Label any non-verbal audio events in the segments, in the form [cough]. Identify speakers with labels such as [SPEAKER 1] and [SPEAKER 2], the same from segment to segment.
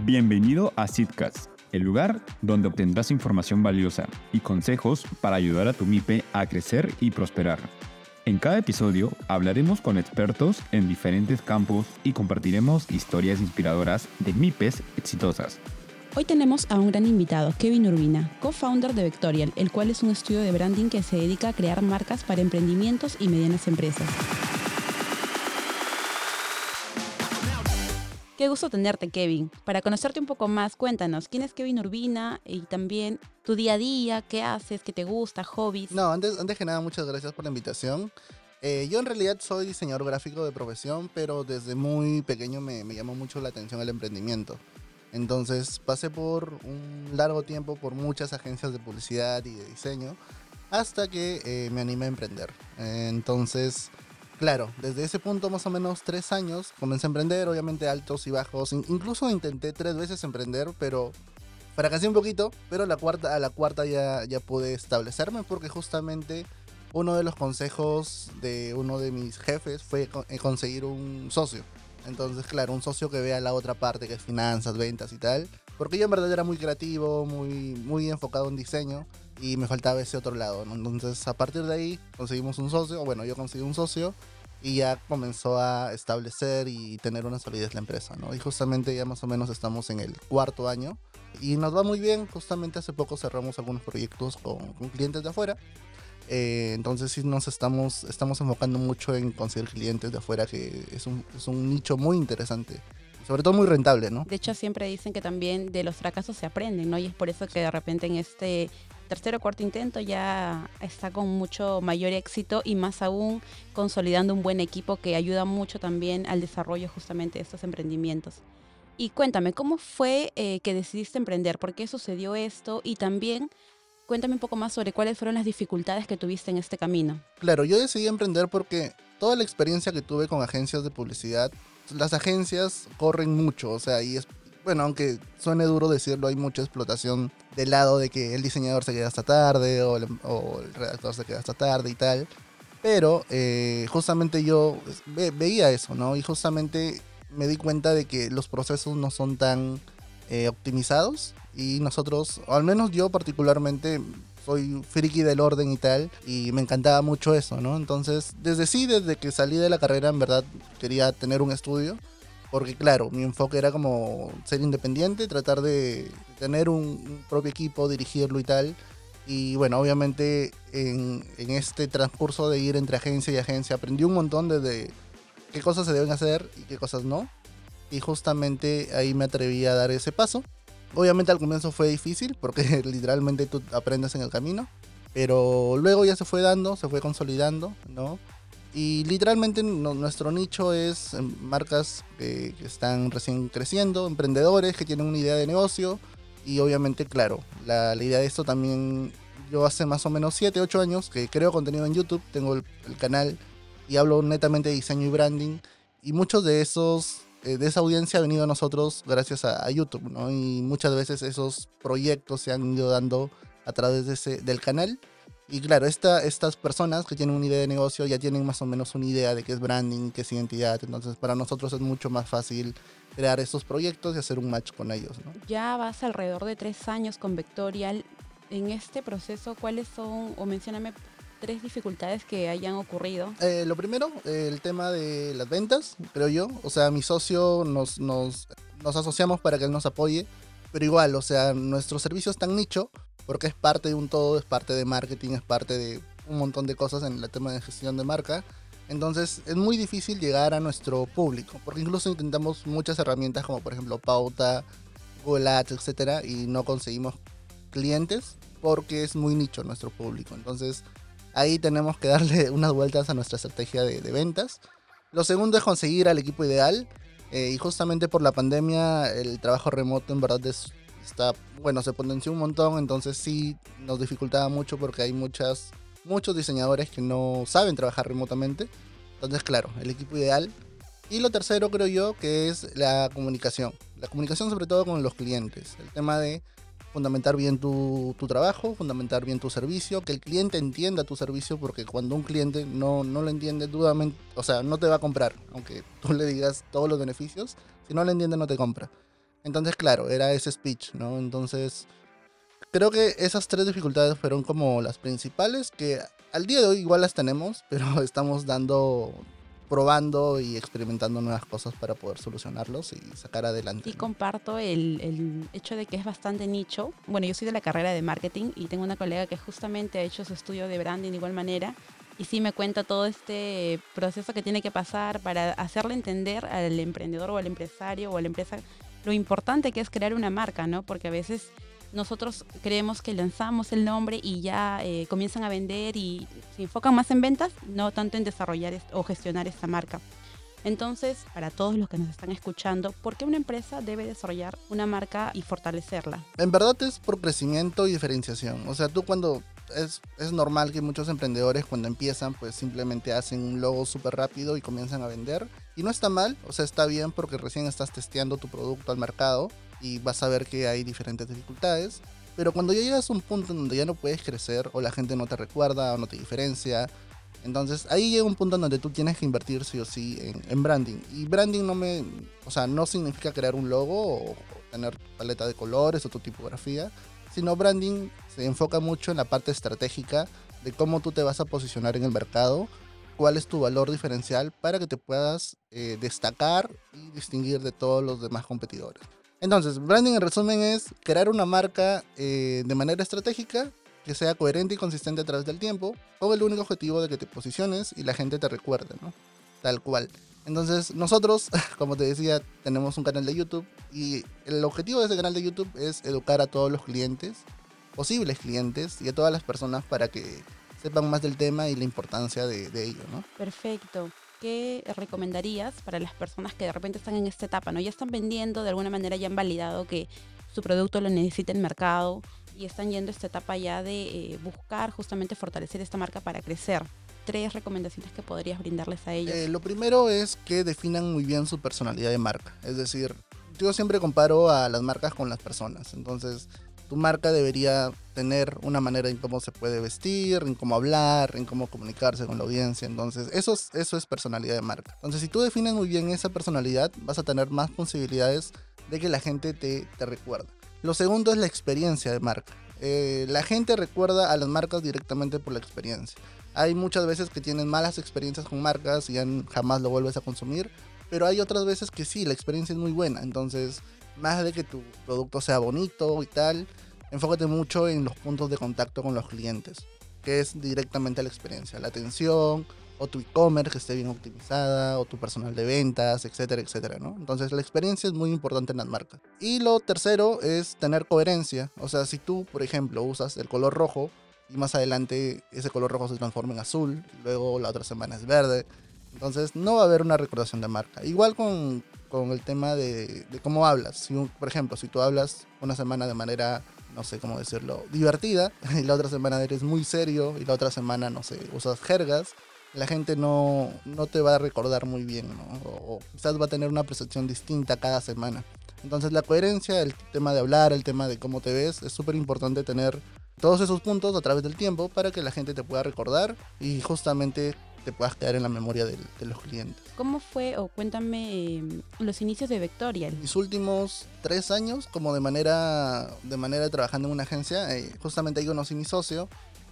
[SPEAKER 1] Bienvenido a Sitcast, el lugar donde obtendrás información valiosa y consejos para ayudar a tu MIPE a crecer y prosperar. En cada episodio hablaremos con expertos en diferentes campos y compartiremos historias inspiradoras de MIPES exitosas.
[SPEAKER 2] Hoy tenemos a un gran invitado, Kevin Urbina, co-founder de Vectorial, el cual es un estudio de branding que se dedica a crear marcas para emprendimientos y medianas empresas. Qué gusto tenerte, Kevin. Para conocerte un poco más, cuéntanos, ¿quién es Kevin Urbina? Y también tu día a día, qué haces, qué te gusta, hobbies.
[SPEAKER 3] No, antes, antes que nada, muchas gracias por la invitación. Eh, yo en realidad soy diseñador gráfico de profesión, pero desde muy pequeño me, me llamó mucho la atención el emprendimiento. Entonces pasé por un largo tiempo por muchas agencias de publicidad y de diseño hasta que eh, me animé a emprender. entonces claro, desde ese punto más o menos tres años comencé a emprender, obviamente altos y bajos. incluso intenté tres veces emprender, pero fracasé un poquito, pero la cuarta, a la cuarta ya, ya pude establecerme porque justamente uno de los consejos de uno de mis jefes fue eh, conseguir un socio. Entonces, claro, un socio que vea la otra parte, que es finanzas, ventas y tal. Porque yo en verdad era muy creativo, muy, muy enfocado en diseño y me faltaba ese otro lado. Entonces, a partir de ahí conseguimos un socio, bueno, yo conseguí un socio y ya comenzó a establecer y tener una solidez la empresa, ¿no? Y justamente ya más o menos estamos en el cuarto año y nos va muy bien. Justamente hace poco cerramos algunos proyectos con, clientes de afuera. Eh, entonces sí nos estamos, estamos enfocando mucho en conseguir clientes de afuera, que es un, es un nicho muy interesante sobre todo muy rentable, ¿no?
[SPEAKER 2] De hecho, siempre dicen que también de los fracasos se aprenden, ¿no? Y es por eso que de repente en este tercer o cuarto intento ya está con mucho mayor éxito y más aún consolidando un buen equipo que ayuda mucho también al desarrollo justamente de estos emprendimientos. Y cuéntame, ¿cómo fue eh, que decidiste emprender? ¿Por qué sucedió esto? Y también cuéntame un poco más sobre cuáles fueron las dificultades que tuviste en este camino.
[SPEAKER 3] Claro, yo decidí emprender porque toda la experiencia que tuve con agencias de publicidad, las agencias corren mucho, o sea, y es bueno, aunque suene duro decirlo, hay mucha explotación del lado de que el diseñador se queda hasta tarde o el, redactor se queda hasta tarde y tal. Pero eh, justamente yo veía eso, ¿no? Y justamente me di cuenta de que los procesos no son tan eh, optimizados y nosotros, o al menos yo particularmente, soy friki del orden y tal, y me encantaba mucho eso, ¿no? Entonces, desde sí, desde que salí de la carrera, en verdad quería tener un estudio porque claro, mi enfoque era como ser independiente, tratar de tener un, propio equipo, dirigirlo y tal. Y bueno, obviamente en, este transcurso de ir entre agencia y agencia aprendí un montón de, qué cosas se deben hacer y qué cosas no. Y justamente ahí me atreví a dar ese paso. Obviamente al comienzo fue difícil porque [laughs] literalmente tú aprendes en el camino. Pero luego ya se fue dando, se fue consolidando, ¿no? Y literalmente nuestro nicho es em, marcas que, están recién creciendo, emprendedores que tienen una idea de negocio. Y obviamente, claro, la, idea de esto también, yo hace más o menos 7, 8 años que creo contenido en YouTube, tengo el, canal y hablo netamente de diseño y branding. Y muchos de esos, eh, de esa audiencia ha venido a nosotros gracias a, YouTube, ¿no? Y muchas veces esos proyectos se han ido dando a través de ese, del canal y claro, esta, estas personas que tienen una idea de negocio ya tienen más o menos una idea de qué es branding, qué es identidad. Entonces, para nosotros es mucho más fácil crear estos proyectos y hacer un match con ellos. ¿no?
[SPEAKER 2] Ya vas alrededor de tres años con Vectorial. En este proceso, ¿cuáles son, o mencioname tres dificultades que hayan ocurrido?
[SPEAKER 3] Eh, lo primero, el tema de las ventas, creo yo. O sea, mi socio nos, nos, nos asociamos para que él nos apoye, pero igual, o sea, nuestro servicio es tan nicho porque es parte de un todo, es parte de marketing, es parte de un montón de cosas en el tema de gestión de marca. Entonces es muy difícil llegar a nuestro público, porque incluso intentamos muchas herramientas como por ejemplo Pauta, Google Ads, etcétera, y no conseguimos clientes porque es muy nicho nuestro público. Entonces ahí tenemos que darle [laughs] unas vueltas a nuestra estrategia de, ventas. Lo segundo es conseguir al equipo ideal. Eh, y justamente por la pandemia el trabajo remoto en verdad es está, bueno, se potenció un montón, entonces sí nos dificultaba mucho porque hay muchas, muchos diseñadores que no saben trabajar remotamente. Entonces, claro, el equipo ideal. Y lo tercero creo yo que es la comunicación. La comunicación sobre todo con los clientes. El tema de fundamentar bien tu, tu, trabajo, fundamentar bien tu servicio, que el cliente entienda tu servicio, porque cuando un cliente no, no lo entiende, dudamente, o sea, no te va a comprar, aunque tú le digas todos los beneficios, si no lo entiende no te compra. Entonces, claro, era ese speech, ¿no? Entonces, creo que esas tres dificultades fueron como las principales, que al día de hoy igual las tenemos, [laughs] pero estamos dando probando y experimentando nuevas cosas para poder solucionarlos y sacar adelante.
[SPEAKER 2] Y comparto el, el, hecho de que es bastante nicho. Bueno, yo soy de la carrera de marketing y tengo una colega que justamente ha hecho su estudio de branding de igual manera y sí me cuenta todo este proceso que tiene que pasar para hacerle entender al emprendedor o al empresario o a la empresa lo importante que es crear una marca, ¿no? Porque a veces nosotros creemos que lanzamos el nombre y ya eh, comienzan a vender y se enfocan más en ventas, no tanto en desarrollar o gestionar esta marca. Entonces, para todos los que nos están escuchando, ¿por qué una empresa debe desarrollar una marca y fortalecerla?
[SPEAKER 3] En verdad es por crecimiento y diferenciación. O sea, tú cuando es, es normal que muchos emprendedores cuando empiezan pues simplemente hacen un logo súper rápido y comienzan a vender. Y no está mal, o sea, está bien porque recién estás testeando tu producto al mercado y vas a ver que hay diferentes dificultades. Pero cuando ya llegas a un punto en donde ya no puedes crecer o la gente no te recuerda o no te diferencia, entonces ahí llega un punto en donde tú tienes que invertir sí o sí en, branding. Y branding no me, o sea, no significa crear un logo o, tener paleta de colores o tu tipografía, sino branding se enfoca mucho en la parte estratégica de cómo tú te vas a posicionar en el mercado, cuál es tu valor diferencial para que te puedas eh, destacar y distinguir de todos los demás competidores. Entonces, branding en resumen es crear una marca eh, de manera estratégica que sea coherente y consistente a través del tiempo, con el único objetivo de que te posiciones y la gente te recuerde, ¿no? Tal cual. Entonces, nosotros, [laughs] como te decía, tenemos un canal de YouTube y el objetivo de ese canal de YouTube es educar a todos los clientes, posibles clientes y a todas las personas para que sepan más del tema y la importancia de, de ello, ¿no?
[SPEAKER 2] Perfecto. ¿qué recomendarías para las personas que de repente están en esta etapa? ¿no? Ya están vendiendo, de alguna manera ya han validado que su producto lo necesita el mercado y están yendo a esta etapa ya de eh, buscar justamente fortalecer esta marca para crecer. Tres recomendaciones que podrías brindarles a ellos.
[SPEAKER 3] Eh, lo primero es que definan muy bien su personalidad de marca. Es decir, yo siempre comparo a las marcas con las personas. Entonces, tu marca debería tener una manera en cómo se puede vestir, en cómo hablar, en cómo comunicarse con la audiencia. Entonces, eso es, personalidad de marca. Entonces, si tú defines muy bien esa personalidad, vas a tener más posibilidades de que la gente te, te recuerde. Lo segundo es la experiencia de marca. Eh, la gente recuerda a las marcas directamente por la experiencia. Hay muchas veces que tienen malas experiencias con marcas y ya jamás lo vuelves a consumir, pero hay otras veces que sí, la experiencia es muy buena. Entonces, más de que tu producto sea bonito y tal, enfócate mucho en los puntos de contacto con los clientes, que es directamente la experiencia, la atención, o tu e-commerce que esté bien optimizada, o tu personal de ventas, etcétera, etcétera, ¿no? Entonces la experiencia es muy importante en las marcas. Y lo tercero es tener coherencia, o sea, si tú, por ejemplo, usas el color rojo y más adelante ese color rojo se transforma en azul, luego la otra semana es verde, entonces no va a haber una recordación de marca. Igual con, con el tema de, cómo hablas. Por ejemplo, si tú hablas una semana de manera, no sé cómo decirlo, divertida, [laughs] y la otra semana eres muy serio, y la otra semana, no sé, usas jergas, la gente no, no te va a recordar muy bien, ¿no? O, o quizás va a tener una percepción distinta cada semana. Entonces la coherencia, el tema de hablar, el tema de cómo te ves, es súper importante tener todos esos puntos a través del tiempo para que la gente te pueda recordar y justamente te puedas quedar en la memoria de, de los clientes.
[SPEAKER 2] ¿Cómo fue, o cuéntame, eh, los inicios de Vectorial?
[SPEAKER 3] Mis últimos tres años, como de manera, de manera trabajando en una agencia, eh, justamente ahí conocí mi socio.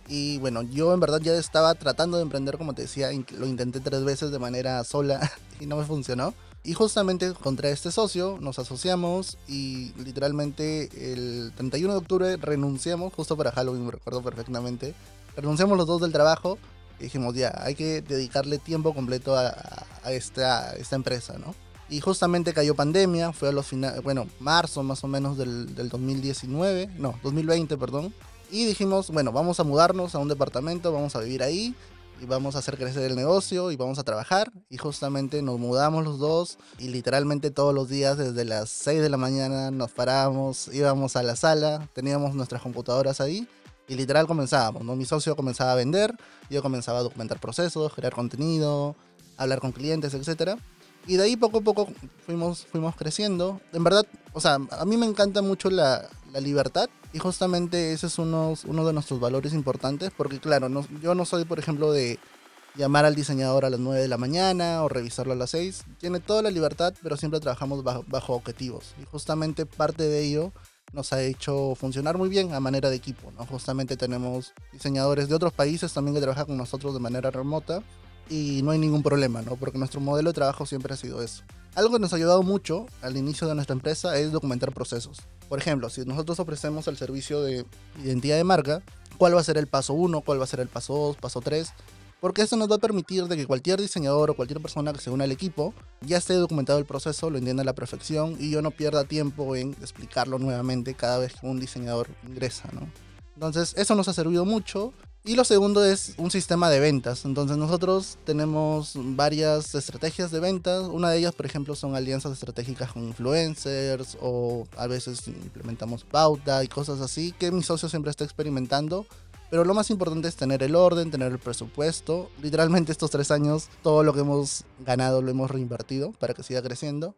[SPEAKER 3] Y bueno, yo en verdad ya estaba tratando de emprender, como te decía, lo intenté tres veces de manera sola [laughs] y no me funcionó. Y justamente contra este socio nos asociamos y literalmente el 31 de octubre renunciamos, justo para Halloween, me recuerdo perfectamente. Renunciamos los dos del trabajo dijimos, ya, hay que dedicarle tiempo completo a, a, esta, esta empresa, ¿no? Y justamente cayó pandemia, fue a los finales, bueno, marzo más o menos del, del 2019, no, 2020, perdón. Y dijimos, bueno, vamos a mudarnos a un departamento, vamos a vivir ahí y vamos a hacer crecer el negocio y vamos a trabajar. Y justamente nos mudamos los dos y literalmente todos los días desde las 6 de la mañana nos parábamos, íbamos a la sala, teníamos nuestras computadoras ahí y literal comenzábamos, ¿no? Mi socio comenzaba a vender, yo comenzaba a documentar procesos, crear contenido, hablar con clientes, etc. Y de ahí poco a poco fuimos, fuimos creciendo. En verdad, o sea, a mí me encanta mucho la, la libertad y justamente ese es uno, uno de nuestros valores importantes porque claro, no, yo no soy, por ejemplo, de llamar al diseñador a las 9 de la mañana o revisarlo a las 6. Tiene toda la libertad, pero siempre trabajamos bajo, bajo objetivos. Y justamente parte de ello nos ha hecho funcionar muy bien a manera de equipo. ¿no? Justamente tenemos diseñadores de otros países también que trabajan con nosotros de manera remota y no hay ningún problema, ¿no? porque nuestro modelo de trabajo siempre ha sido eso. Algo que nos ha ayudado mucho al inicio de nuestra empresa es documentar procesos. Por ejemplo, si nosotros ofrecemos el servicio de identidad de marca, ¿cuál va a ser el paso 1? ¿Cuál va a ser el paso 2? ¿Paso 3? Porque eso nos va a permitir de que cualquier diseñador o cualquier persona que se una al equipo ya esté documentado el proceso, lo entienda a la perfección y yo no pierda tiempo en explicarlo nuevamente cada vez que un diseñador ingresa, ¿no? Entonces, eso nos ha servido mucho. Y lo segundo es un sistema de ventas. Entonces nosotros tenemos varias estrategias de ventas. Una de ellas, por ejemplo, son alianzas estratégicas con influencers o a veces implementamos pauta y cosas así que mi socio siempre está experimentando pero lo más importante es tener el orden, tener el presupuesto. Literalmente estos tres años, todo lo que hemos ganado lo hemos reinvertido para que siga creciendo.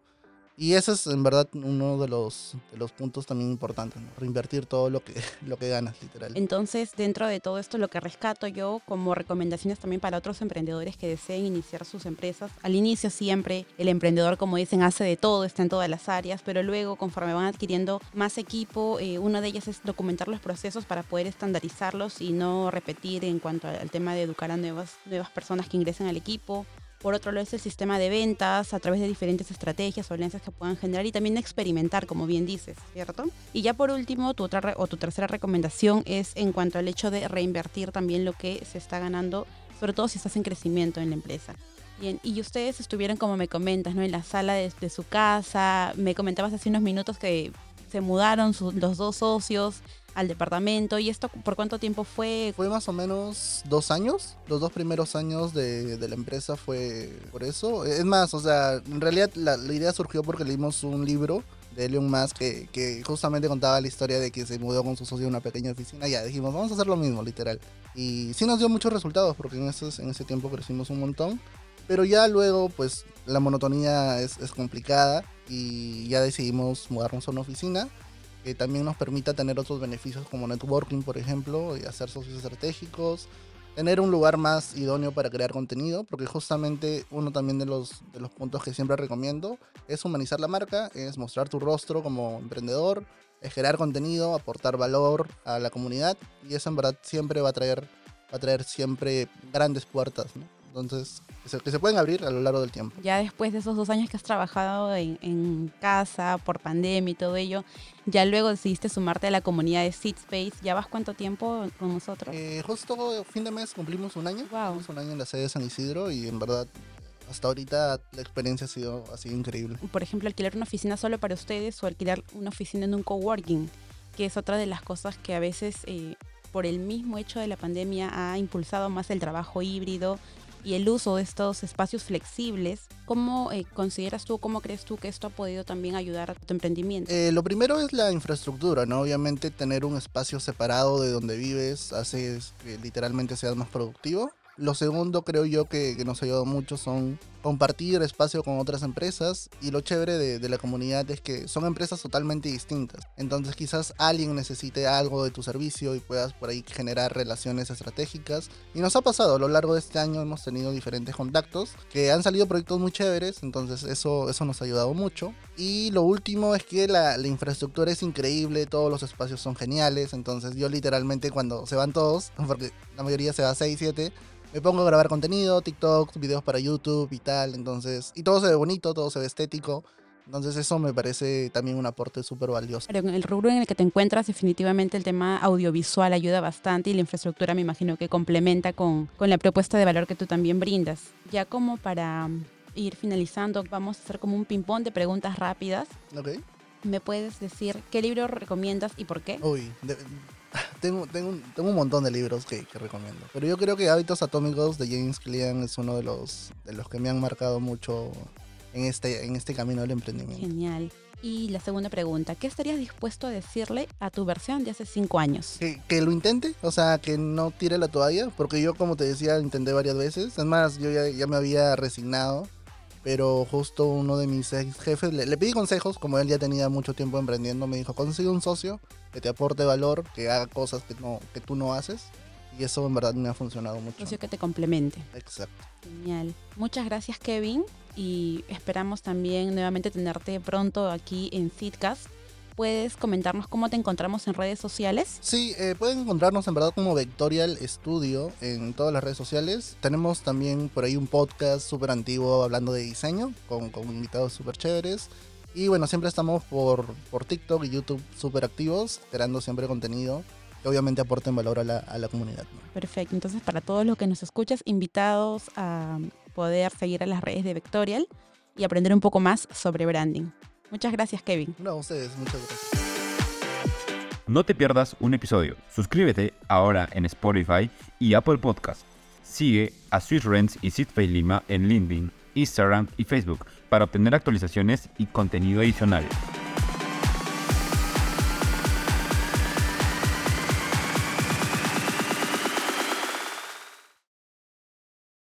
[SPEAKER 3] Y ese es en verdad uno de los, de los puntos también importantes, reinvertir todo lo que, [laughs] lo que ganas, literal.
[SPEAKER 2] Entonces, dentro de todo esto, lo que rescato yo como recomendaciones también para otros emprendedores que deseen iniciar sus empresas, al inicio siempre el emprendedor, como dicen, hace de todo, está en todas las áreas, pero luego conforme van adquiriendo más equipo, eh, una de ellas es documentar los procesos para poder estandarizarlos y no repetir en cuanto al tema de educar a nuevas, nuevas personas que ingresen al equipo por otro lado es el sistema de ventas a través de diferentes estrategias o alianzas que puedan generar y también experimentar, como bien dices, ¿cierto? Y ya por último, tu otra o tu tercera recomendación es en cuanto al hecho de reinvertir también lo que se está ganando, sobre todo si estás en crecimiento en la empresa. Bien, y ustedes estuvieron, como me comentas, ¿no? en la sala de, de su casa. Me comentabas hace unos minutos que se mudaron los dos socios al departamento. ¿Y esto por cuánto tiempo fue?
[SPEAKER 3] Fue más o menos dos años. Los dos primeros años de, de la empresa fue por eso. Es más, o sea, en realidad la, idea surgió porque leímos un libro de Elon Musk que, que, justamente contaba la historia de que se mudó con su socio a una pequeña oficina. Ya dijimos, vamos a hacer lo mismo, literal. Y sí nos dio muchos resultados porque en ese, en ese tiempo crecimos un montón. Pero ya luego, pues la monotonía es, es complicada y ya decidimos mudarnos a una oficina que también nos permita tener otros beneficios como networking, por ejemplo, y hacer socios estratégicos, tener un lugar más idóneo para crear contenido, porque justamente uno también de los, de los puntos que siempre recomiendo es humanizar la marca, es mostrar tu rostro como emprendedor, es crear contenido, aportar valor a la comunidad, y eso en verdad siempre va a traer, va a traer siempre grandes puertas, ¿no? Entonces, que se, pueden abrir a lo largo del tiempo.
[SPEAKER 2] Ya después de esos dos años que has trabajado en, en casa, por pandemia y todo ello, ya luego decidiste sumarte a la comunidad de Seed Space. ¿Ya vas cuánto tiempo con nosotros?
[SPEAKER 3] Eh, justo fin de mes cumplimos un año.
[SPEAKER 2] Wow.
[SPEAKER 3] Cumplimos un año en la sede de San Isidro y en verdad hasta ahorita la experiencia ha sido, sido increíble.
[SPEAKER 2] Por ejemplo, alquilar una oficina solo para ustedes o alquilar una oficina en un coworking, que es otra de las cosas que a veces... Eh, por el mismo hecho de la pandemia ha impulsado más el trabajo híbrido y el uso de estos espacios flexibles. ¿Cómo eh, consideras tú, cómo crees tú que esto ha podido también ayudar a tu emprendimiento?
[SPEAKER 3] Eh, lo primero es la infraestructura, ¿no? Obviamente tener un espacio separado de donde vives hace que literalmente seas más productivo. Lo segundo creo yo que, que, nos ha ayudado mucho son compartir espacio con otras empresas y lo chévere de, de, la comunidad es que son empresas totalmente distintas. Entonces quizás alguien necesite algo de tu servicio y puedas por ahí generar relaciones estratégicas. Y nos ha pasado, a lo largo de este año hemos tenido diferentes contactos que han salido proyectos muy chéveres, entonces eso, eso nos ha ayudado mucho. Y lo último es que la, la infraestructura es increíble, todos los espacios son geniales, entonces yo literalmente cuando se van todos, [laughs] porque la mayoría se va a 6, 7, me pongo a grabar contenido, TikTok, videos para YouTube y tal, entonces, y todo se ve bonito, todo se ve estético. Entonces eso me parece también un aporte súper valioso.
[SPEAKER 2] Pero en el rubro en el que te encuentras, definitivamente el tema audiovisual ayuda bastante y la infraestructura me imagino que complementa con, con la propuesta de valor que tú también brindas. Ya como para ir finalizando, vamos a hacer como un ping-pong de preguntas rápidas.
[SPEAKER 3] Ok.
[SPEAKER 2] ¿Me puedes decir qué libro recomiendas y por qué?
[SPEAKER 3] Uy, de, [laughs] tengo, tengo, tengo un montón de libros que, que, recomiendo. Pero yo creo que Hábitos Atómicos de James Clear es uno de los, de los que me han marcado mucho en este, en este camino del emprendimiento.
[SPEAKER 2] Genial. Y la segunda pregunta, ¿qué estarías dispuesto a decirle a tu versión de hace cinco años?
[SPEAKER 3] Que, que, lo intente, o sea, que no tire la toalla, porque yo, como te decía, intenté varias veces. Es más, yo ya, ya me había resignado, pero justo uno de mis ex jefes le, le, pedí consejos, como él ya tenía mucho tiempo emprendiendo, me dijo, consigue un socio que te aporte valor, que haga cosas que, no, que tú no haces. Y eso en verdad me ha funcionado mucho.
[SPEAKER 2] Socio que te complemente.
[SPEAKER 3] Exacto.
[SPEAKER 2] Genial. Muchas gracias, Kevin. Y esperamos también nuevamente tenerte pronto aquí en Seedcast. ¿Puedes comentarnos cómo te encontramos en redes sociales?
[SPEAKER 3] Sí, eh, pueden encontrarnos en verdad como Vectorial Studio en todas las redes sociales. Tenemos también por ahí un podcast súper antiguo hablando de diseño con, con invitados súper chéveres. Y bueno, siempre estamos por, por TikTok y YouTube súper activos, creando siempre contenido que obviamente aporten valor a la, a la comunidad. ¿no?
[SPEAKER 2] Perfecto. Entonces, para todos los que nos escuchas, invitados a poder seguir a las redes de Vectorial y aprender un poco más sobre branding. Muchas gracias, Kevin.
[SPEAKER 3] No, a ustedes, muchas gracias.
[SPEAKER 1] No te pierdas un episodio. Suscríbete ahora en Spotify y Apple Podcast. Sigue a Swiss Rents y Sitpay Lima en LinkedIn, Instagram y Facebook para obtener actualizaciones y contenido adicional.